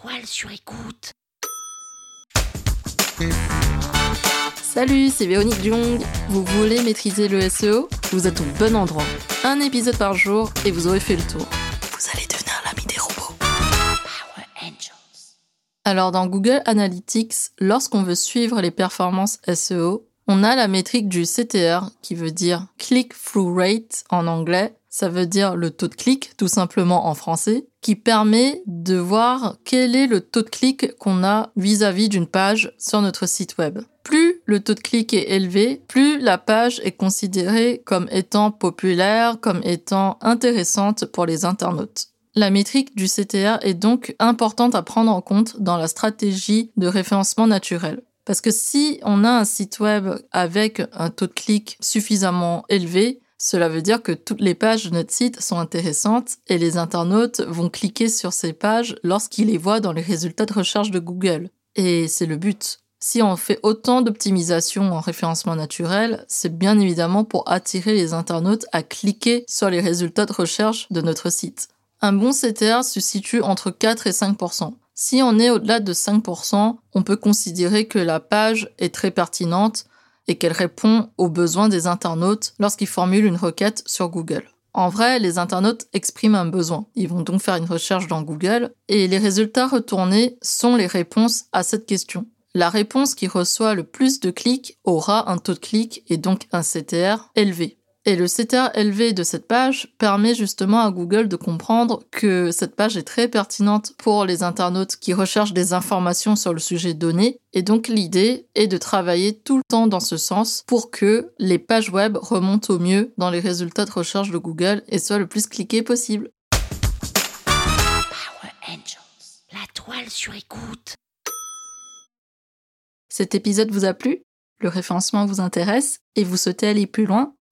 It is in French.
toile sur écoute. Salut, c'est Véronique Jung. Vous voulez maîtriser le SEO Vous êtes au bon endroit. Un épisode par jour et vous aurez fait le tour. Vous allez devenir l'ami des robots. Power Angels. Alors dans Google Analytics, lorsqu'on veut suivre les performances SEO, on a la métrique du CTR qui veut dire click-through rate en anglais. Ça veut dire le taux de clic, tout simplement en français, qui permet de voir quel est le taux de clic qu'on a vis-à-vis d'une page sur notre site web. Plus le taux de clic est élevé, plus la page est considérée comme étant populaire, comme étant intéressante pour les internautes. La métrique du CTR est donc importante à prendre en compte dans la stratégie de référencement naturel. Parce que si on a un site web avec un taux de clic suffisamment élevé, cela veut dire que toutes les pages de notre site sont intéressantes et les internautes vont cliquer sur ces pages lorsqu'ils les voient dans les résultats de recherche de Google. Et c'est le but. Si on fait autant d'optimisation en référencement naturel, c'est bien évidemment pour attirer les internautes à cliquer sur les résultats de recherche de notre site. Un bon CTR se situe entre 4 et 5% si on est au-delà de 5%, on peut considérer que la page est très pertinente et qu'elle répond aux besoins des internautes lorsqu'ils formulent une requête sur Google. En vrai, les internautes expriment un besoin. Ils vont donc faire une recherche dans Google et les résultats retournés sont les réponses à cette question. La réponse qui reçoit le plus de clics aura un taux de clic et donc un CTR élevé. Et le CTR élevé de cette page permet justement à Google de comprendre que cette page est très pertinente pour les internautes qui recherchent des informations sur le sujet donné. Et donc l'idée est de travailler tout le temps dans ce sens pour que les pages web remontent au mieux dans les résultats de recherche de Google et soient le plus cliquées possible. Power Angels. La toile sur écoute. Cet épisode vous a plu? Le référencement vous intéresse? Et vous souhaitez aller plus loin?